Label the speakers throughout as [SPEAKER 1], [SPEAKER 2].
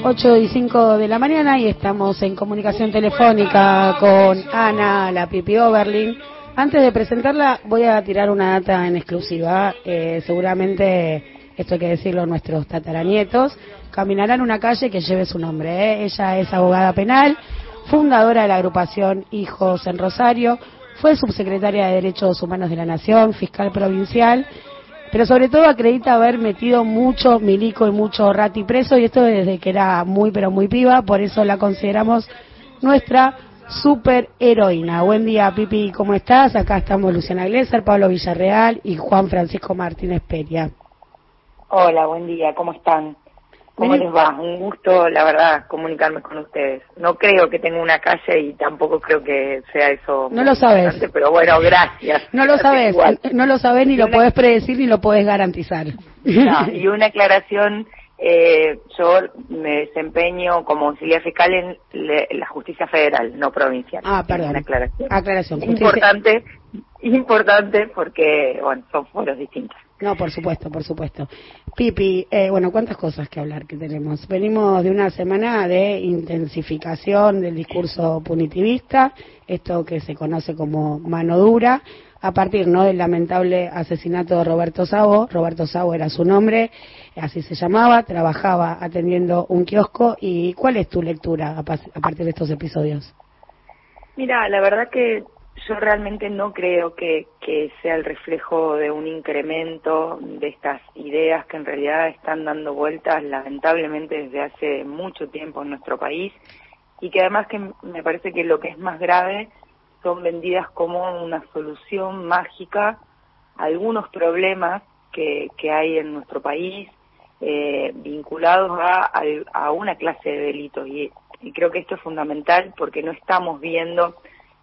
[SPEAKER 1] 8 y 5 de la mañana y estamos en comunicación telefónica con Ana, la Pipi Oberlin. Antes de presentarla, voy a tirar una data en exclusiva. Eh, seguramente, esto hay que decirlo nuestros tataranietos, caminarán una calle que lleve su nombre. ¿eh? Ella es abogada penal, fundadora de la agrupación Hijos en Rosario, fue subsecretaria de Derechos Humanos de la Nación, fiscal provincial pero sobre todo acredita haber metido mucho milico y mucho rati preso y esto desde que era muy pero muy piba, por eso la consideramos nuestra super heroína. Buen día Pipi, ¿cómo estás? Acá estamos Luciana Glesser, Pablo Villarreal y Juan Francisco Martínez Peria.
[SPEAKER 2] Hola, buen día, ¿cómo están? ¿Cómo les va? Un gusto, la verdad, comunicarme con ustedes. No creo que tenga una calle y tampoco creo que sea eso.
[SPEAKER 1] No lo sabes.
[SPEAKER 2] Pero bueno, gracias.
[SPEAKER 1] No lo sabes, no lo sabes ni lo puedes predecir ni lo puedes garantizar.
[SPEAKER 2] y una aclaración, eh, yo me desempeño como auxiliar fiscal en la justicia federal, no provincial.
[SPEAKER 1] Ah, perdón.
[SPEAKER 2] Una aclaración.
[SPEAKER 1] Aclaración.
[SPEAKER 2] Importante, importante porque, bueno, son foros distintos.
[SPEAKER 1] No, por supuesto, por supuesto. Pipi, eh, bueno, cuántas cosas que hablar que tenemos. Venimos de una semana de intensificación del discurso punitivista, esto que se conoce como mano dura, a partir no del lamentable asesinato de Roberto Savo. Roberto Savo era su nombre, así se llamaba, trabajaba atendiendo un kiosco. ¿Y cuál es tu lectura a partir de estos episodios?
[SPEAKER 2] Mira, la verdad que yo realmente no creo que, que, sea el reflejo de un incremento de estas ideas que en realidad están dando vueltas lamentablemente desde hace mucho tiempo en nuestro país y que además que me parece que lo que es más grave son vendidas como una solución mágica a algunos problemas que, que hay en nuestro país eh, vinculados a, a, una clase de delitos. Y, y creo que esto es fundamental porque no estamos viendo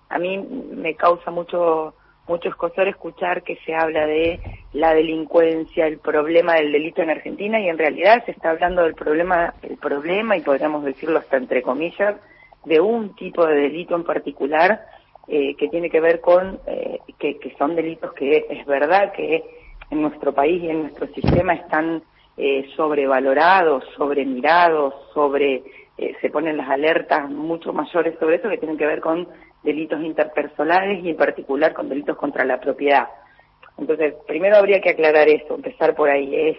[SPEAKER 2] a mí me causa mucho mucho escosor escuchar que se habla de la delincuencia, el problema del delito en Argentina y en realidad se está hablando del problema, el problema y podríamos decirlo hasta entre comillas, de un tipo de delito en particular eh, que tiene que ver con eh, que, que, son delitos que es verdad que en nuestro país y en nuestro sistema están eh, sobrevalorados, sobremirados, sobre eh, se ponen las alertas mucho mayores sobre eso que tienen que ver con delitos interpersonales y en particular con delitos contra la propiedad. Entonces, primero habría que aclarar eso, empezar por ahí. Es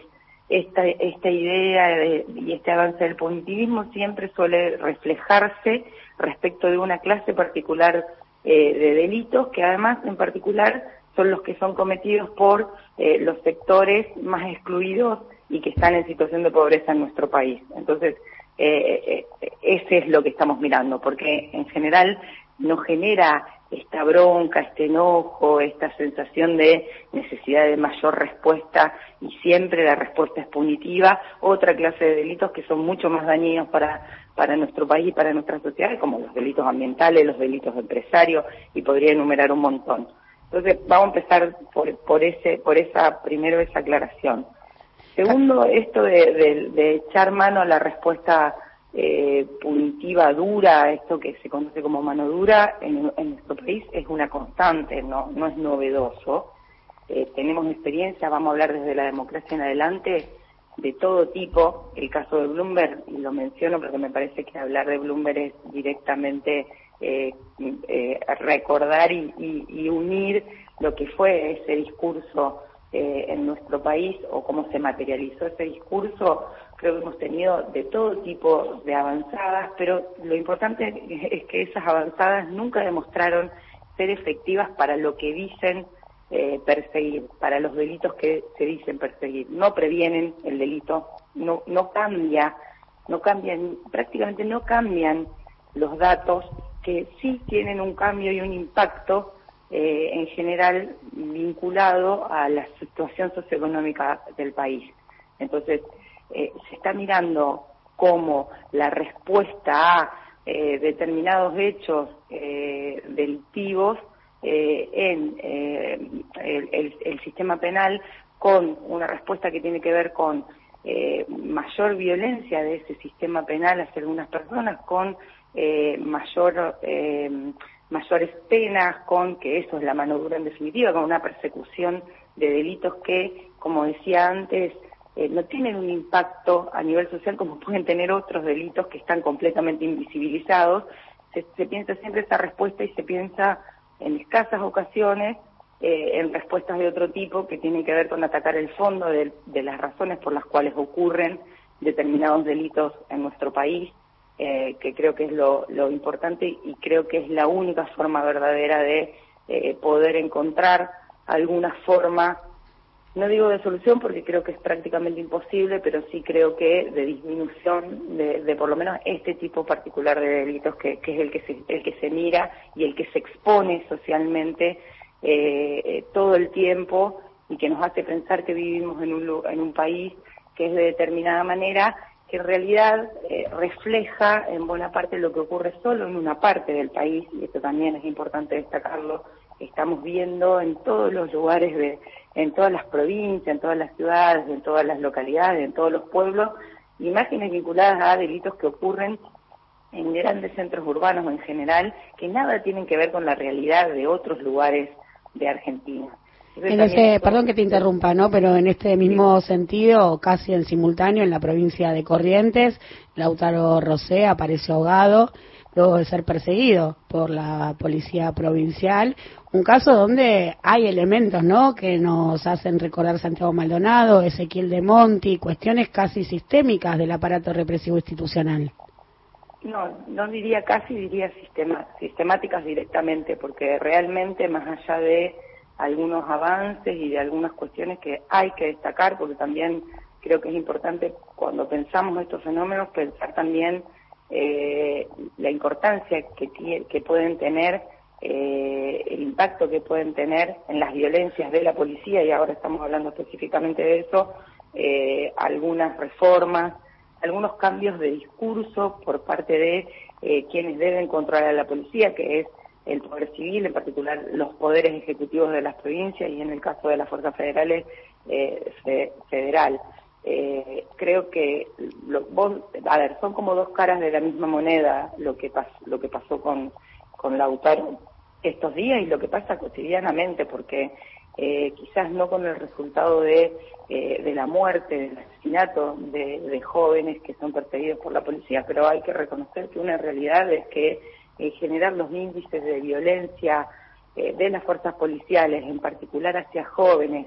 [SPEAKER 2] esta, esta idea y este avance del punitivismo siempre suele reflejarse respecto de una clase particular eh, de delitos que además en particular son los que son cometidos por eh, los sectores más excluidos y que están en situación de pobreza en nuestro país. Entonces, eh, eh ese es lo que estamos mirando, porque en general no genera esta bronca, este enojo, esta sensación de necesidad de mayor respuesta y siempre la respuesta es punitiva, otra clase de delitos que son mucho más dañinos para, para nuestro país y para nuestra sociedad, como los delitos ambientales, los delitos de empresarios, y podría enumerar un montón. Entonces, vamos a empezar por, por, ese, por esa, primero esa aclaración. Segundo, esto de, de echar mano a la respuesta eh, punitiva dura, esto que se conoce como mano dura, en, nuestro país es una constante, no, no es novedoso. Eh, tenemos experiencia, vamos a hablar desde la democracia en adelante, de todo tipo. El caso de Bloomberg, y lo menciono porque me parece que hablar de Bloomberg es directamente eh, eh recordar y, y, unir lo que fue ese discurso eh, en nuestro país o cómo se materializó ese discurso, creo que hemos tenido de todo tipo de avanzadas, pero lo importante es que esas avanzadas nunca demostraron ser efectivas para lo que dicen eh, perseguir, para los delitos que se dicen perseguir. No previenen el delito, no, no cambia, no cambian, prácticamente no cambian los datos que sí tienen un cambio y un impacto eh, en general vinculado a la situación socioeconómica del país. Entonces, eh, se está mirando cómo la respuesta a eh, determinados hechos delictivos en el, el, sistema penal con una respuesta que tiene que ver con mayor violencia de ese sistema penal hacia algunas personas, con mayor mayores penas, con que eso es la mano dura en definitiva, con una persecución de delitos que, como decía antes, eh, no tienen un impacto a nivel social como pueden tener otros delitos que están completamente invisibilizados. Se, piensa siempre esa respuesta y se piensa en escasas ocasiones eh, en respuestas de otro tipo que tienen que ver con atacar el fondo de, las razones por las cuales ocurren determinados delitos en nuestro país, eh, que creo que es lo, importante y creo que es la única forma verdadera de poder encontrar alguna forma no digo de solución porque creo que es prácticamente imposible, pero sí creo que de disminución de, por lo menos este tipo particular de delitos que, es el que, se, el que se mira y el que se expone socialmente eh, eh, todo el tiempo y que nos hace pensar que vivimos en un, en un país que es de determinada manera que en realidad eh, refleja en buena parte lo que ocurre solo en una parte del país, y esto también es importante destacarlo, estamos viendo en todos los lugares de, en todas las provincias, en todas las ciudades, en todas las localidades, en todos los pueblos, imágenes vinculadas a delitos que ocurren en grandes centros urbanos en general, que nada tienen que ver con la realidad de otros lugares de Argentina.
[SPEAKER 1] perdón que te interrumpa, ¿no? Pero en este mismo sentido, casi en simultáneo, en la provincia de Corrientes, Lautaro Rosé apareció ahogado luego de ser perseguido por la policía provincial. Un caso donde hay elementos, ¿no?, que nos hacen recordar Santiago Maldonado, Ezequiel de Monti, cuestiones casi sistémicas del aparato represivo institucional.
[SPEAKER 2] No, no diría casi, diría sistemáticas directamente, porque realmente más allá de algunos avances y de algunas cuestiones que hay que destacar, porque también creo que es importante cuando pensamos estos fenómenos pensar también eh, la importancia que, que pueden tener, eh, el impacto que pueden tener en las violencias de la policía, y ahora estamos hablando específicamente de eso, eh, algunas reformas, algunos cambios de discurso por parte de quienes deben controlar a la policía, que es el Poder Civil, en particular los poderes ejecutivos de las provincias y en el caso de las fuerzas federales, federal. Eh, creo que lo, a ver, son como dos caras de la misma moneda lo que, lo que pasó con, con Lautaro estos días y lo que pasa cotidianamente, porque eh, quizás no con el resultado de, eh, de la muerte, del asesinato de, jóvenes que son perseguidos por la policía, pero hay que reconocer que una realidad es que generar los índices de violencia eh, de las fuerzas policiales, en particular hacia jóvenes,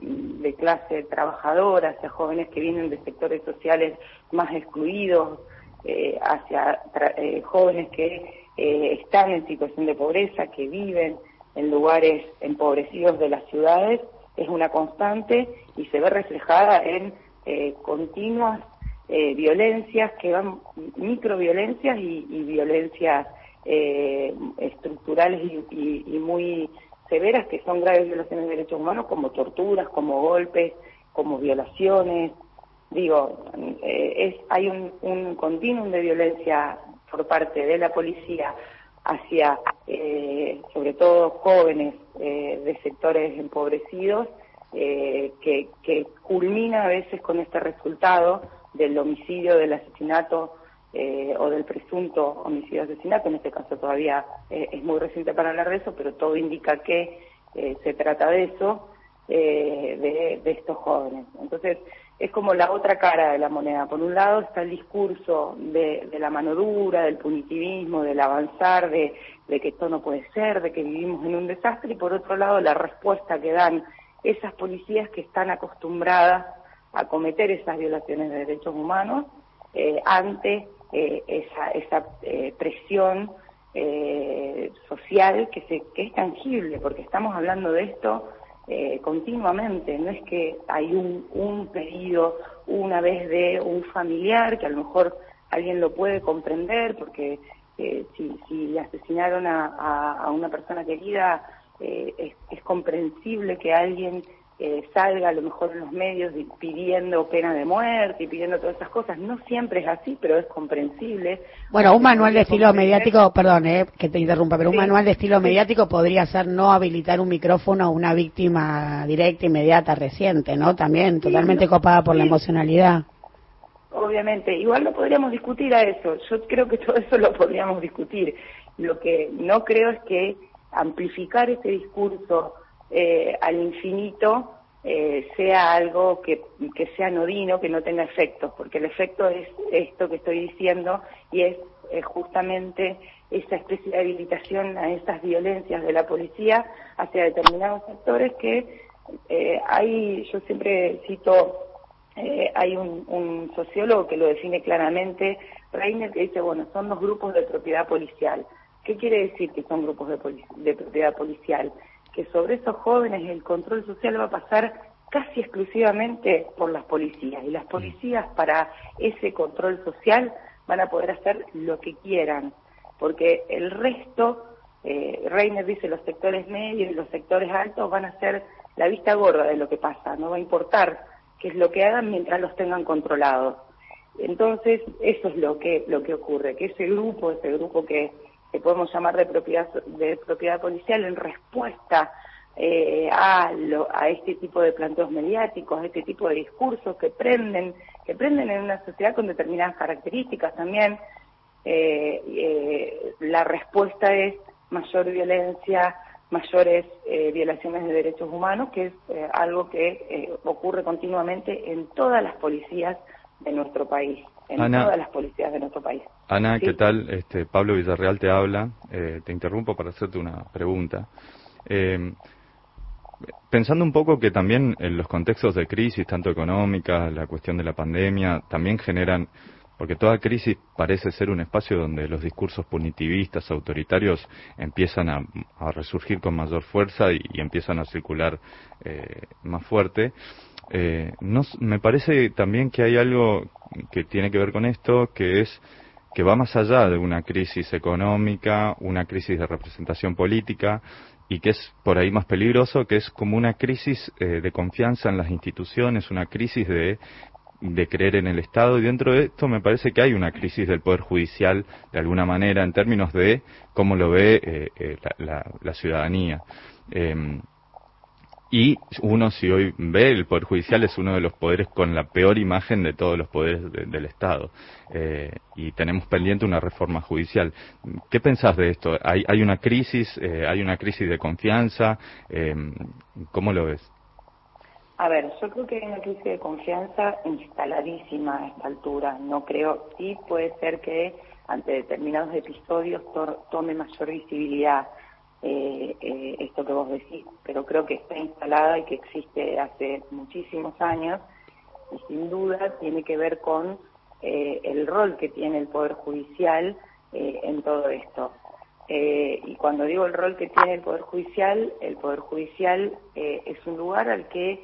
[SPEAKER 2] de, clase trabajadora, hacia jóvenes que vienen de sectores sociales más excluidos, eh, hacia eh, jóvenes que eh, están en situación de pobreza, que viven en lugares empobrecidos de las ciudades, es una constante y se ve reflejada en continuas violencias que van, microviolencias y, y violencias estructurales y muy severas que son graves violaciones de derechos humanos como torturas, como golpes, como violaciones. Digo, eh, es, hay un, un continuum de violencia por parte de la policía hacia, eh, sobre todo, jóvenes eh, de sectores empobrecidos, que, que culmina a veces con este resultado del homicidio, del asesinato eh, o del presunto homicidio asesinato, en este caso todavía eh, es muy reciente para hablar de pero todo indica que eh, se trata de eso, de, de, estos jóvenes. Entonces, es como la otra cara de la moneda. Por un lado está el discurso de, de la mano dura, del punitivismo, del avanzar, de, de que esto no puede ser, de que vivimos en un desastre, y por otro lado la respuesta que dan esas policías que están acostumbradas a cometer esas violaciones de derechos humanos eh, ante eh, esa, esa eh, presión eh, social que, se, que es tangible, porque estamos hablando de esto continuamente, no es que hay un, un pedido una vez de un familiar que a lo mejor alguien lo puede comprender porque si, si asesinaron a, a, una persona querida es, es comprensible que alguien eh, salga a lo mejor en los medios pidiendo pena de muerte y pidiendo todas esas cosas. No siempre es así, pero es comprensible.
[SPEAKER 1] Bueno, un manual de estilo mediático, perdón eh, que te interrumpa, pero un manual de estilo mediático podría ser no habilitar un micrófono a una víctima directa, inmediata, reciente, ¿no? También totalmente copada por la emocionalidad.
[SPEAKER 2] Obviamente, igual lo podríamos discutir a eso. Yo creo que todo eso lo podríamos discutir. Lo que no creo es que amplificar ese discurso eh, al infinito eh, sea algo que, que sea anodino, que no tenga efectos, porque el efecto es esto que estoy diciendo y es, justamente esa especie de habilitación a estas violencias de la policía hacia determinados sectores que eh, hay, yo siempre cito, eh, hay un, un, sociólogo que lo define claramente, Reiner, que dice, bueno, son los grupos de propiedad policial. ¿Qué quiere decir que son grupos de, de propiedad policial? Que sobre esos jóvenes el control social va a pasar casi exclusivamente por las policías. Y las policías para ese control social van a poder hacer lo que quieran, porque el resto, eh, Reiner dice, los sectores medios y los sectores altos van a ser la vista gorda de lo que pasa, no va a importar qué es lo que hagan mientras los tengan controlados. Entonces, eso es lo que, lo que ocurre, que ese grupo, ese grupo que que podemos llamar de propiedad, de propiedad policial en respuesta eh, a, a este tipo de planteos mediáticos, a este tipo de discursos que prenden, que prenden en una sociedad con determinadas características también. Eh, eh, la respuesta es mayor violencia, mayores violaciones de derechos humanos, que es algo que ocurre continuamente en todas las policías de nuestro país en todas las policías de nuestro país.
[SPEAKER 3] Ana, ¿qué tal? Este, Pablo Villarreal te habla. Eh, te interrumpo para hacerte una pregunta. Eh, pensando un poco que también en los contextos de crisis, tanto económica, la cuestión de la pandemia, también generan, porque toda crisis parece ser un espacio donde los discursos punitivistas, autoritarios, empiezan a, resurgir con mayor fuerza y, empiezan a circular eh, más fuerte. Eh, no, me parece también que hay algo que tiene que ver con esto, que es que va más allá de una crisis económica, una crisis de representación política, y que es por ahí más peligroso, que es como una crisis eh, de confianza en las instituciones, una crisis de, de creer en el Estado, y dentro de esto me parece que hay una crisis del Poder Judicial, de alguna manera, en términos de cómo lo ve eh, la, la, ciudadanía. Em, y uno, si hoy ve, el Poder Judicial es uno de los poderes con la peor imagen de todos los poderes del Estado. Eh, y tenemos pendiente una reforma judicial. ¿Qué pensás de esto? ¿Hay, hay una crisis? Eh, ¿Hay una crisis de confianza? Eh, ¿Cómo lo ves?
[SPEAKER 2] A ver, yo creo que hay una crisis de confianza instaladísima a esta altura. No creo, sí puede ser que ante determinados episodios tome mayor visibilidad eh, eh, esto que vos decís, pero creo que está instalada y que existe hace muchísimos años y sin duda tiene que ver con eh, el rol que tiene el Poder Judicial eh, en todo esto. y cuando digo el rol que tiene el Poder Judicial, el Poder Judicial es un lugar al que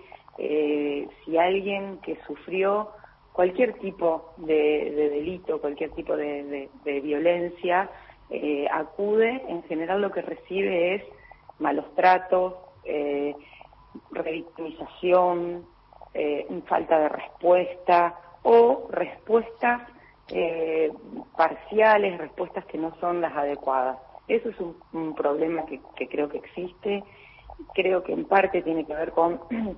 [SPEAKER 2] si alguien que sufrió cualquier tipo de, delito, cualquier tipo de violencia, eh, acude, en general lo que recibe es malos tratos, eh, revictimización, eh, falta de respuesta o respuestas eh, parciales, respuestas que no son las adecuadas. Eso es un, problema que, creo que existe. Creo que en parte tiene que ver con,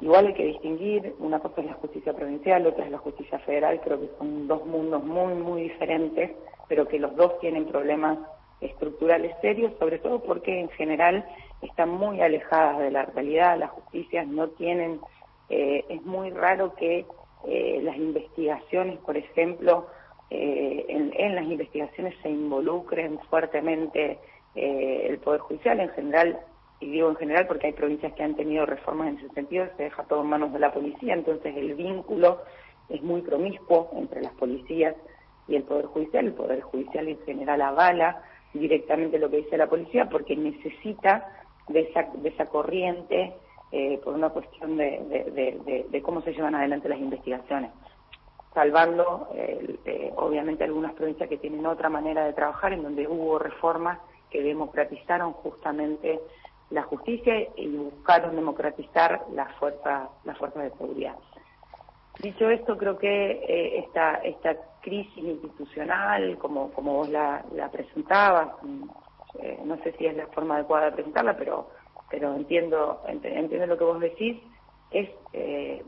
[SPEAKER 2] igual hay que distinguir, una cosa es la justicia provincial, otra es la justicia federal, creo que son dos mundos muy, muy diferentes pero que los dos tienen problemas estructurales serios, sobre todo porque en general están muy alejadas de la realidad, las justicias no tienen, eh, es muy raro que eh, las investigaciones, por ejemplo, eh, en, las investigaciones se involucren fuertemente el Poder Judicial. En general, y digo en general porque hay provincias que han tenido reformas en ese sentido, se deja todo en manos de la policía, entonces el vínculo es muy promiscuo entre las policías y el Poder Judicial. El Poder Judicial en general avala directamente lo que dice la policía porque necesita de esa, de esa corriente eh, por una cuestión de, de, cómo se llevan adelante las investigaciones. Salvando, eh, obviamente, algunas provincias que tienen otra manera de trabajar, en donde hubo reformas que democratizaron justamente la justicia y buscaron democratizar las fuerzas, las fuerzas de seguridad. Dicho esto, creo que eh, esta, esta crisis institucional, como, como vos la, la presentabas, mm, eh, no sé si es la forma adecuada de presentarla, pero, pero entiendo, entiendo lo que vos decís, es, eh,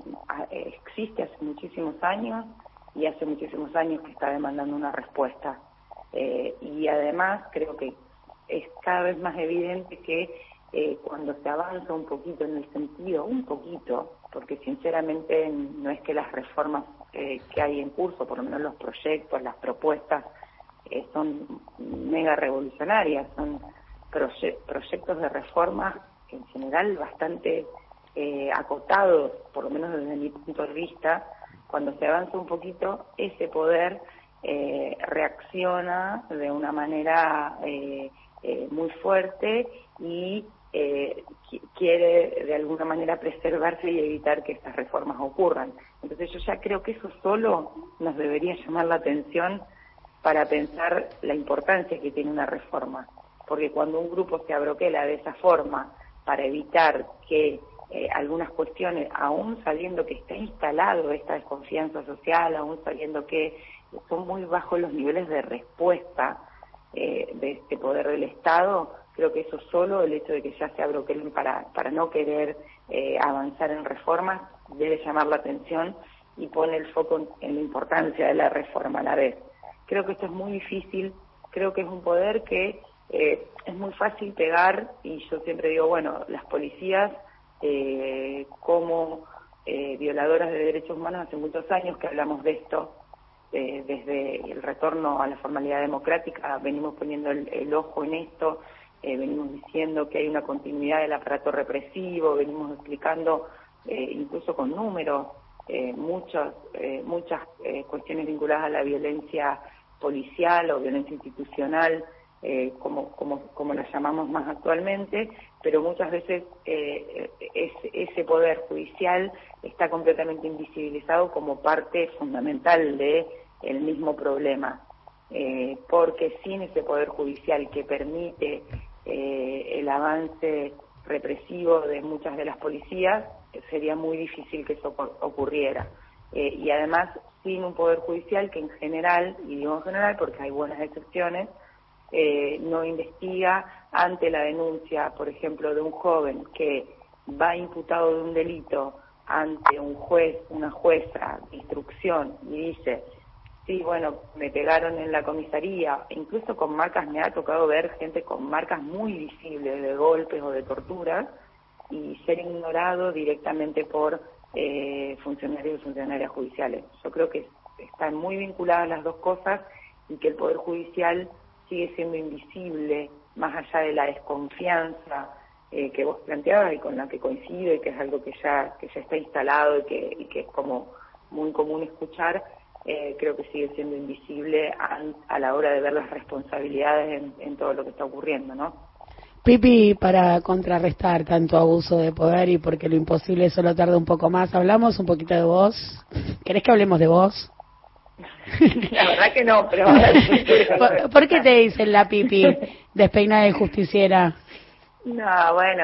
[SPEAKER 2] existe hace muchísimos años y hace muchísimos años que está demandando una respuesta. y además creo que es cada vez más evidente que eh, cuando se avanza un poquito en el sentido, un poquito, porque sinceramente no es que las reformas eh, que hay en curso, por lo menos los proyectos, las propuestas, eh, son mega revolucionarias, son proyectos de reforma en general bastante eh, acotados, por lo menos desde mi punto de vista, cuando se avanza un poquito, ese poder eh, reacciona de una manera eh muy fuerte y eh, quiere de alguna manera preservarse y evitar que estas reformas ocurran. Entonces yo ya creo que eso solo nos debería llamar la atención para pensar la importancia que tiene una reforma, porque cuando un grupo se abroquela de esa forma para evitar que eh, algunas cuestiones, aún sabiendo que está instalado esta desconfianza social, aún sabiendo que son muy bajos los niveles de respuesta eh, de este poder del Estado, creo que eso solo, el hecho de que ya se abroquelen para, para no querer eh, avanzar en reformas, debe llamar la atención y pone el foco en la importancia de la reforma a la vez. Creo que esto es muy difícil, creo que es un poder que eh, es muy fácil pegar y yo siempre digo, bueno, las policías eh, como eh, violadoras de derechos humanos hace muchos años que hablamos de esto, eh, desde el retorno a la formalidad democrática venimos poniendo el, ojo en esto, eh, venimos diciendo que hay una continuidad del aparato represivo, venimos explicando incluso con números muchas, muchas cuestiones vinculadas a la violencia policial o violencia institucional eh, como, como, como la llamamos más actualmente, pero muchas veces eh, ese poder judicial está completamente invisibilizado como parte fundamental de el mismo problema, eh, porque sin ese poder judicial que permite eh, el avance represivo de muchas de las policías, sería muy difícil que eso ocurriera. Eh, y además sin un poder judicial que en general, y digo en general porque hay buenas excepciones, eh, no investiga ante la denuncia, por ejemplo, de un joven que va imputado de un delito ante un juez, una jueza de instrucción y dice, sí, bueno, me pegaron en la comisaría, incluso con marcas, me ha tocado ver gente con marcas muy visibles de golpes o de torturas y ser ignorado directamente por eh, funcionarios y funcionarias judiciales. Yo creo que están muy vinculadas las dos cosas y que el Poder Judicial sigue siendo invisible, más allá de la desconfianza eh, que vos planteabas y con la que coincido y que es algo que ya, que ya está instalado y que, y que es como muy común escuchar, eh, creo que sigue siendo invisible a, la hora de ver las responsabilidades en, en todo lo que está ocurriendo, ¿no?
[SPEAKER 1] Pipi, para contrarrestar tanto abuso de poder y porque lo imposible solo tarda un poco más, ¿hablamos un poquito de vos? ¿Querés que hablemos de vos?
[SPEAKER 2] La verdad que no, pero...
[SPEAKER 1] ¿Por, qué te dicen la pipi despeinada de justiciera?
[SPEAKER 2] No, bueno,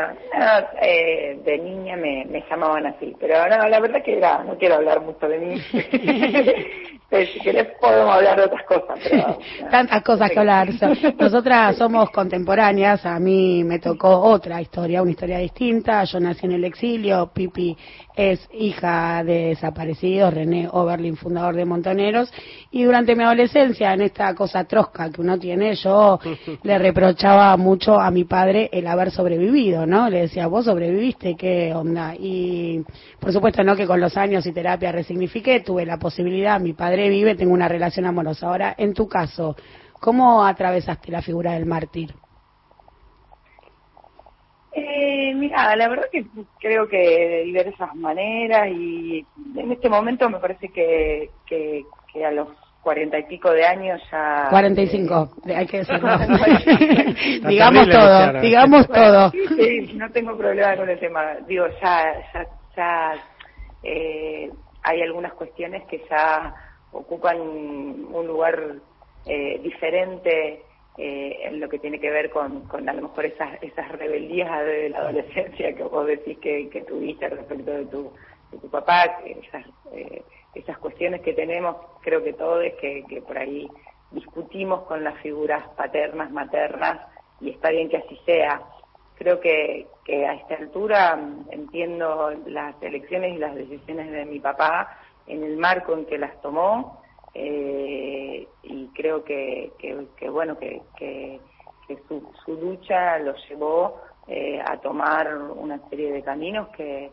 [SPEAKER 2] eh, de niña me, me llamaban así, pero no, la verdad que era, no quiero hablar mucho de mí. si querés podemos hablar de otras cosas. Pero,
[SPEAKER 1] Tantas cosas que hablar. Nosotras somos contemporáneas, a mí me tocó otra historia, una historia distinta. Yo nací en el exilio, Pipi es hija de desaparecidos, René Oberlin, fundador de Montoneros, y durante mi adolescencia, en esta cosa trosca que uno tiene, yo le reprochaba mucho a mi padre el haber sobrevivido, ¿no? Le decía, vos sobreviviste, ¿qué onda? Y por supuesto, no que con los años y terapia resignifiqué, tuve la posibilidad, mi padre vive, tengo una relación amorosa. Ahora, en tu caso, ¿cómo atravesaste la figura del mártir?
[SPEAKER 2] Eh, mira, la verdad que creo que de diversas maneras y en este momento me parece que, que, a los cuarenta y pico de años ya...
[SPEAKER 1] Cuarenta y cinco, eh, hay que decirlo. digamos todo, digamos todo.
[SPEAKER 2] Sí, no tengo problema con el tema. Digo, ya, ya, ya eh, hay algunas cuestiones que ya ocupan un lugar eh, diferente eh, en lo que tiene que ver con, con a lo mejor esas, esas rebeldías de la adolescencia que vos decís que, tuviste respecto de tu, de tu papá, esas, eh, esas cuestiones que tenemos, creo que todos, que, que por ahí discutimos con las figuras paternas, maternas, y está bien que así sea. Creo que, que a esta altura mm, entiendo las elecciones y las decisiones de mi papá en el marco en que las tomó eh, y creo que, que, bueno que, que, su, su, lucha lo llevó eh, a tomar una serie de caminos que,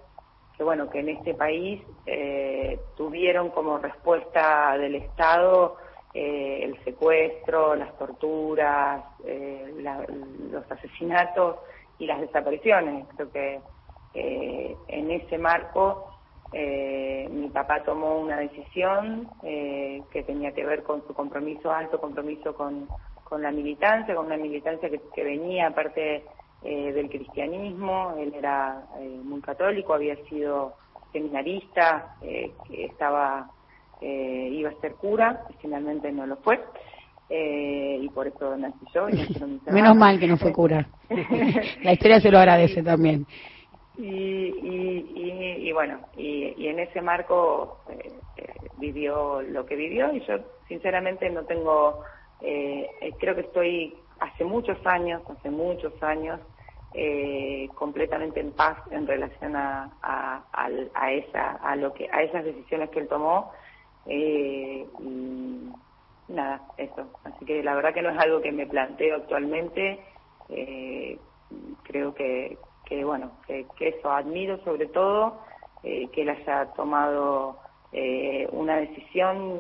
[SPEAKER 2] bueno, que en este país eh, tuvieron como respuesta del Estado eh, el secuestro, las torturas, eh, los asesinatos y las desapariciones. Creo que en ese marco mi papá tomó una decisión que tenía que ver con su compromiso, alto compromiso con, con la militancia, con una militancia que, que venía aparte eh, del cristianismo, él era eh, muy católico, había sido seminarista, eh, estaba, iba a ser cura, finalmente no lo fue. y por eso nací yo.
[SPEAKER 1] Menos mal que no fue cura. La historia se lo agradece también.
[SPEAKER 2] Y, y, y, bueno, y, en ese marco vivió lo que vivió y yo sinceramente no tengo, creo que estoy hace muchos años, hace muchos años, eh, completamente en paz en relación a, a, esa a lo que a esas decisiones que él tomó eh, y nada eso. Así que la verdad que no es algo que me planteo actualmente eh, creo que, que bueno que, eso admiro sobre todo que él haya tomado una decisión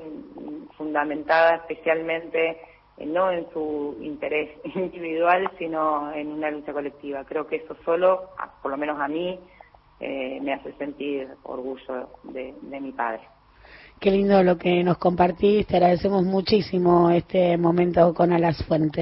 [SPEAKER 2] fundamentada especialmente no en su interés individual, sino en una lucha colectiva. Creo que eso solo, por lo menos a mí, eh, me hace sentir orgullo de, de mi padre.
[SPEAKER 1] Qué lindo lo que nos compartiste, agradecemos muchísimo este momento con Alas Fuentes.